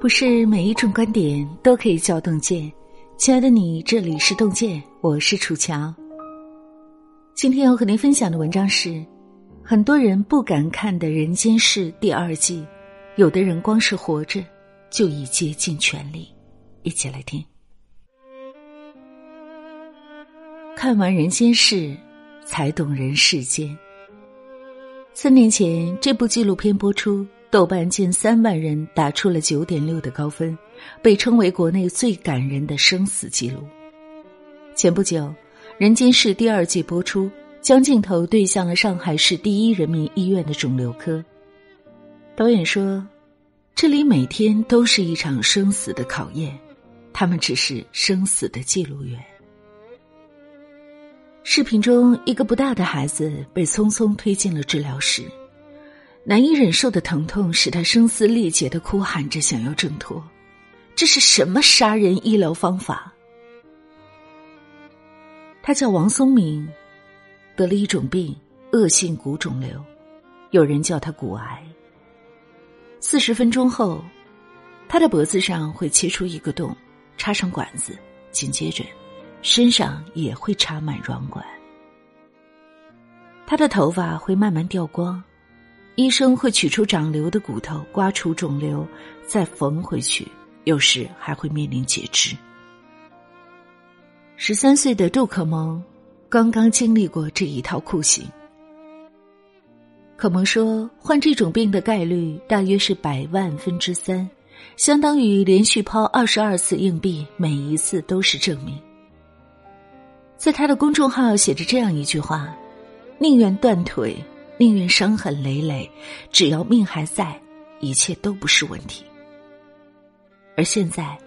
不是每一种观点都可以叫洞见。亲爱的你，这里是洞见，我是楚乔。今天要和您分享的文章是：很多人不敢看的人间事第二季，有的人光是活着就已竭尽全力。一起来听。看完人间事，才懂人世间。三年前，这部纪录片播出。豆瓣近三万人打出了九点六的高分，被称为国内最感人的生死记录。前不久，《人间世》第二季播出，将镜头对向了上海市第一人民医院的肿瘤科。导演说：“这里每天都是一场生死的考验，他们只是生死的记录员。”视频中，一个不大的孩子被匆匆推进了治疗室。难以忍受的疼痛使他声嘶力竭的哭喊着，想要挣脱。这是什么杀人医疗方法？他叫王松明，得了一种病——恶性骨肿瘤，有人叫他骨癌。四十分钟后，他的脖子上会切出一个洞，插上管子，紧接着，身上也会插满软管。他的头发会慢慢掉光。医生会取出长瘤的骨头，刮除肿瘤，再缝回去。有时还会面临截肢。十三岁的杜可萌刚刚经历过这一套酷刑。可萌说，患这种病的概率大约是百万分之三，相当于连续抛二十二次硬币，每一次都是正面。在他的公众号写着这样一句话：“宁愿断腿。”宁愿伤痕累累，只要命还在，一切都不是问题。而现在，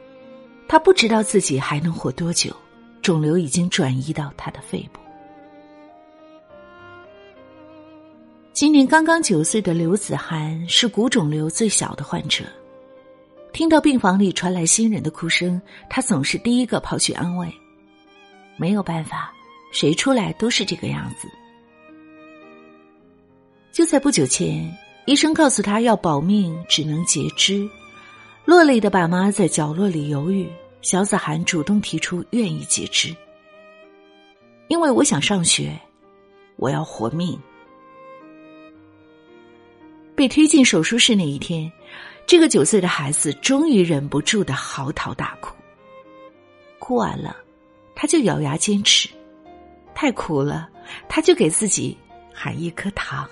他不知道自己还能活多久，肿瘤已经转移到他的肺部。今年刚刚九岁的刘子涵是骨肿瘤最小的患者，听到病房里传来新人的哭声，他总是第一个跑去安慰。没有办法，谁出来都是这个样子。就在不久前，医生告诉他要保命，只能截肢。落泪的爸妈在角落里犹豫，小子涵主动提出愿意截肢，因为我想上学，我要活命。被推进手术室那一天，这个九岁的孩子终于忍不住的嚎啕大哭。哭完了，他就咬牙坚持；太苦了，他就给自己含一颗糖。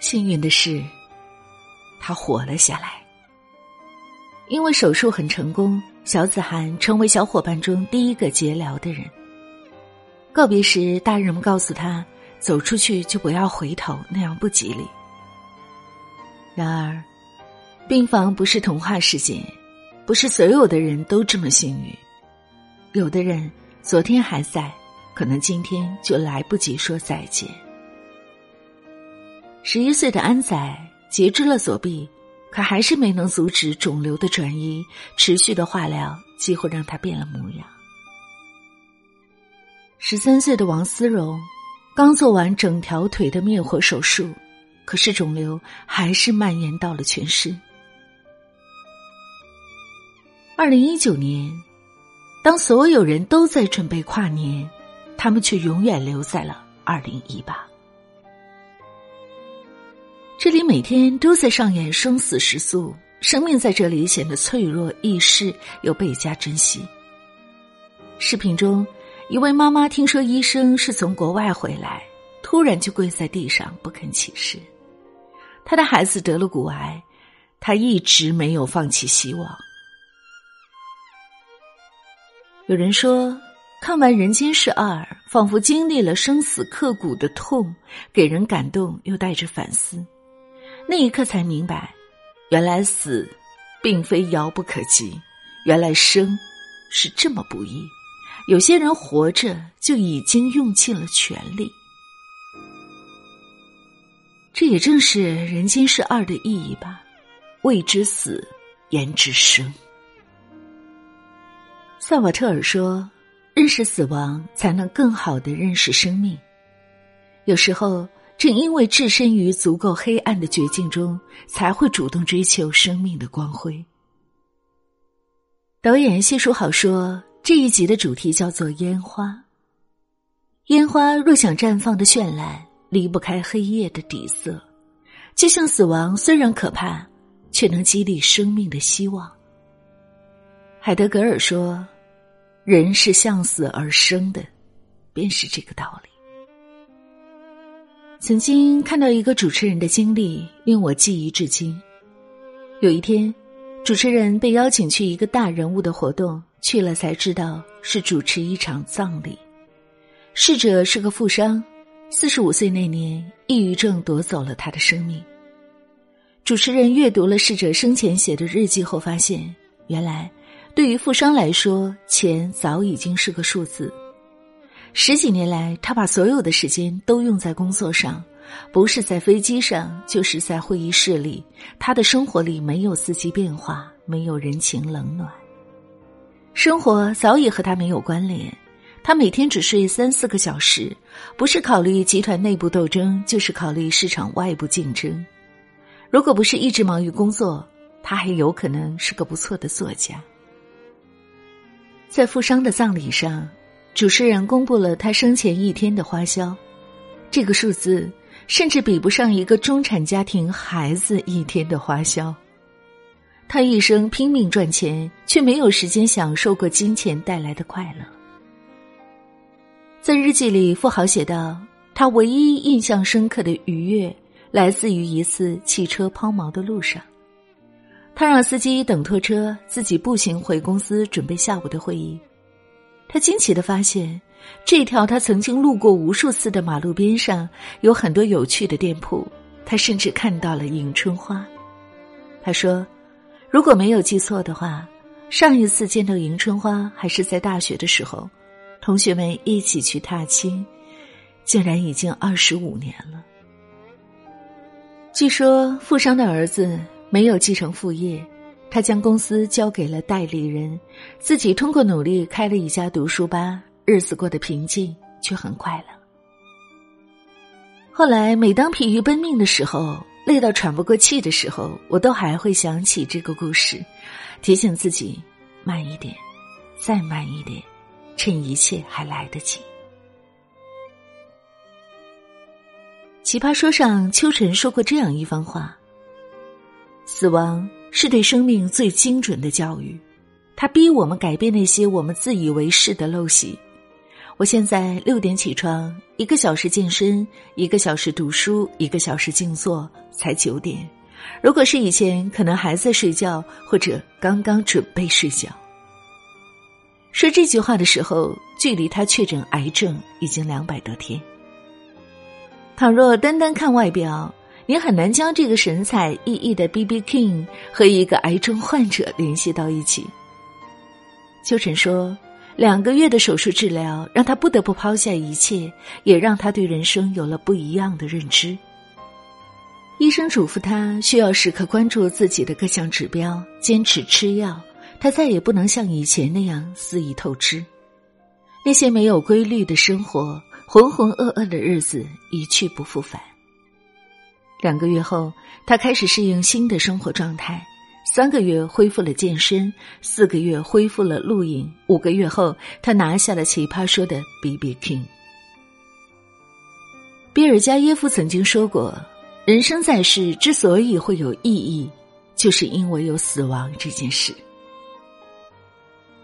幸运的是，他活了下来。因为手术很成功，小子涵成为小伙伴中第一个结疗的人。告别时，大人们告诉他：“走出去就不要回头，那样不吉利。”然而，病房不是童话世界，不是所有的人都这么幸运。有的人昨天还在，可能今天就来不及说再见。十一岁的安仔截肢了左臂，可还是没能阻止肿瘤的转移。持续的化疗几乎让他变了模样。十三岁的王思荣刚做完整条腿的灭活手术，可是肿瘤还是蔓延到了全身。二零一九年，当所有人都在准备跨年，他们却永远留在了二零一八。这里每天都在上演生死时速，生命在这里显得脆弱易逝，又倍加珍惜。视频中，一位妈妈听说医生是从国外回来，突然就跪在地上不肯起身。她的孩子得了骨癌，她一直没有放弃希望。有人说，看完《人间世二》，仿佛经历了生死刻骨的痛，给人感动又带着反思。那一刻才明白，原来死并非遥不可及，原来生是这么不易。有些人活着就已经用尽了全力，这也正是人间是二的意义吧。未知死，言之生。萨瓦特尔说：“认识死亡，才能更好的认识生命。”有时候。正因为置身于足够黑暗的绝境中，才会主动追求生命的光辉。导演谢书好说，这一集的主题叫做烟花。烟花若想绽放的绚烂，离不开黑夜的底色。就像死亡虽然可怕，却能激励生命的希望。海德格尔说：“人是向死而生的，便是这个道理。”曾经看到一个主持人的经历，令我记忆至今。有一天，主持人被邀请去一个大人物的活动，去了才知道是主持一场葬礼。逝者是个富商，四十五岁那年，抑郁症夺走了他的生命。主持人阅读了逝者生前写的日记后，发现原来对于富商来说，钱早已经是个数字。十几年来，他把所有的时间都用在工作上，不是在飞机上，就是在会议室里。他的生活里没有四季变化，没有人情冷暖，生活早已和他没有关联。他每天只睡三四个小时，不是考虑集团内部斗争，就是考虑市场外部竞争。如果不是一直忙于工作，他还有可能是个不错的作家。在富商的葬礼上，主持人公布了他生前一天的花销，这个数字甚至比不上一个中产家庭孩子一天的花销。他一生拼命赚钱，却没有时间享受过金钱带来的快乐。在日记里，富豪写道：“他唯一印象深刻的愉悦。”来自于一次汽车抛锚的路上，他让司机等拖车，自己步行回公司准备下午的会议。他惊奇的发现，这条他曾经路过无数次的马路边上有很多有趣的店铺。他甚至看到了迎春花。他说：“如果没有记错的话，上一次见到迎春花还是在大学的时候，同学们一起去踏青，竟然已经二十五年了。”据说富商的儿子没有继承父业，他将公司交给了代理人，自己通过努力开了一家读书吧，日子过得平静却很快乐。后来，每当疲于奔命的时候，累到喘不过气的时候，我都还会想起这个故事，提醒自己慢一点，再慢一点，趁一切还来得及。奇葩说上，秋晨说过这样一番话：“死亡是对生命最精准的教育，它逼我们改变那些我们自以为是的陋习。”我现在六点起床，一个小时健身，一个小时读书，一个小时静坐，才九点。如果是以前，可能还在睡觉，或者刚刚准备睡觉。说这句话的时候，距离他确诊癌症已经两百多天。倘若单单看外表，你很难将这个神采奕奕的 B B King 和一个癌症患者联系到一起。秋晨说：“两个月的手术治疗让他不得不抛下一切，也让他对人生有了不一样的认知。”医生嘱咐他需要时刻关注自己的各项指标，坚持吃药。他再也不能像以前那样肆意透支，那些没有规律的生活。浑浑噩噩的日子一去不复返。两个月后，他开始适应新的生活状态。三个月恢复了健身，四个月恢复了录影，五个月后，他拿下了《奇葩说》的 B B King。比尔加耶夫曾经说过：“人生在世之所以会有意义，就是因为有死亡这件事。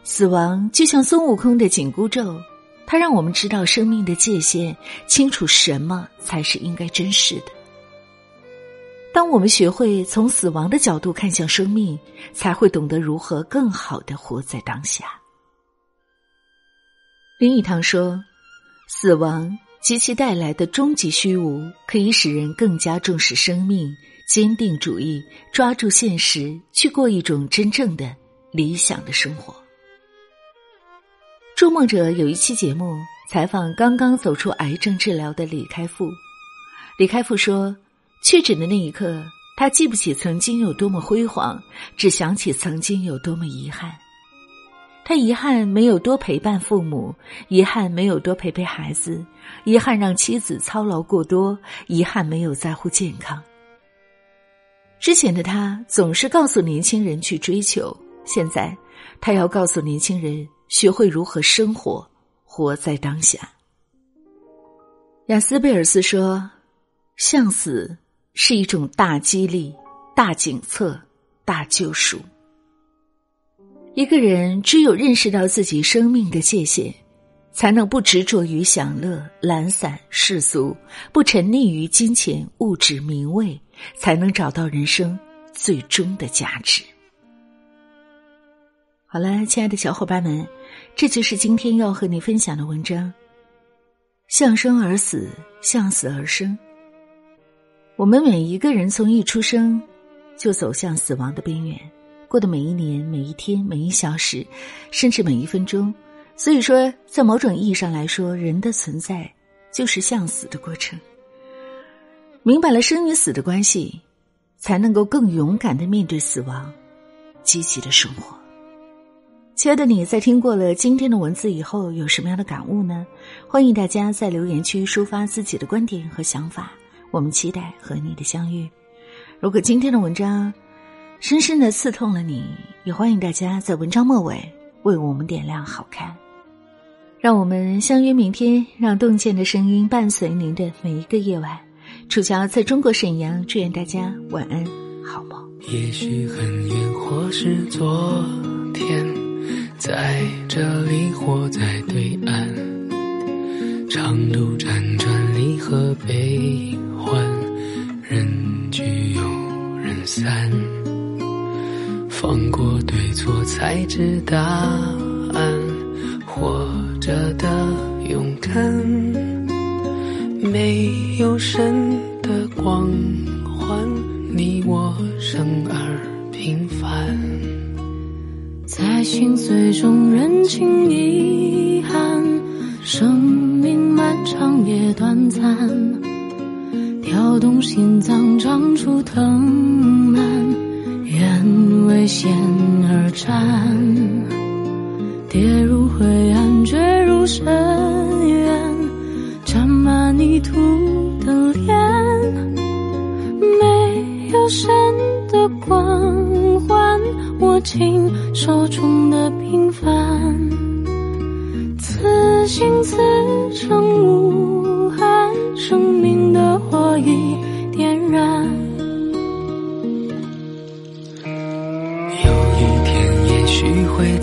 死亡就像孙悟空的紧箍咒。”它让我们知道生命的界限，清楚什么才是应该珍视的。当我们学会从死亡的角度看向生命，才会懂得如何更好的活在当下。林语堂说：“死亡及其带来的终极虚无，可以使人更加重视生命，坚定主义，抓住现实，去过一种真正的理想的生活。”筑梦者有一期节目采访刚刚走出癌症治疗的李开复。李开复说，确诊的那一刻，他记不起曾经有多么辉煌，只想起曾经有多么遗憾。他遗憾没有多陪伴父母，遗憾没有多陪陪孩子，遗憾让妻子操劳过多，遗憾没有在乎健康。之前的他总是告诉年轻人去追求，现在他要告诉年轻人学会如何生活，活在当下。雅斯贝尔斯说：“向死是一种大激励、大警策、大救赎。”一个人只有认识到自己生命的界限，才能不执着于享乐、懒散、世俗，不沉溺于金钱、物质、名位，才能找到人生最终的价值。好了，亲爱的小伙伴们，这就是今天要和你分享的文章。向生而死，向死而生。我们每一个人从一出生，就走向死亡的边缘。过的每一年、每一天、每一小时，甚至每一分钟，所以说，在某种意义上来说，人的存在就是向死的过程。明白了生与死的关系，才能够更勇敢的面对死亡，积极的生活。亲爱的你，在听过了今天的文字以后，有什么样的感悟呢？欢迎大家在留言区抒发自己的观点和想法，我们期待和你的相遇。如果今天的文章，深深的刺痛了你，也欢迎大家在文章末尾为我们点亮好看。让我们相约明天，让洞见的声音伴随您的每一个夜晚。楚乔在中国沈阳，祝愿大家晚安，好梦。也许很远，或是昨天，在这里或在对岸，才知答案。活着的勇敢，没有神的光环，你我生而平凡。在心碎中认清遗憾，生命漫长也短暂，跳动心脏长出藤蔓。为险而战，跌入灰暗，坠入深渊，沾满泥土的脸，没有神的光环，握紧手中的平凡，此心此生无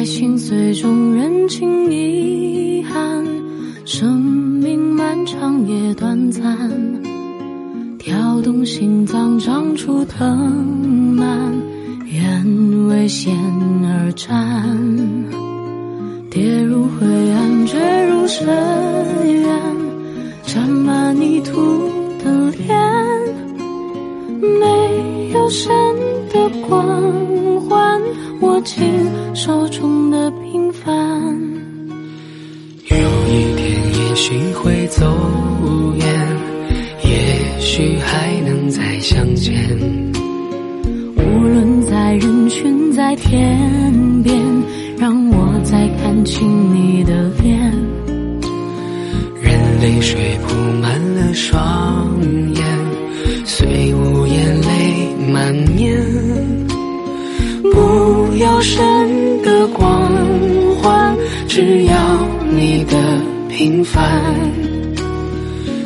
在心碎中认清遗憾，生命漫长也短暂，跳动心脏长出藤蔓，愿为险而战，跌入灰暗，坠入深渊，沾满泥土的脸，没有神的光环，握紧手中的平凡。有一天，也。许会走远，也许还能再相见。无论在人群，在天边，让我再。看清你的脸。任泪水铺满了双眼，虽无言泪满面。不要神的光环，只要你的平凡。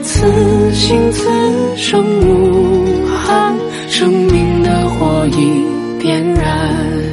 此心此生无憾，生命的火已点燃。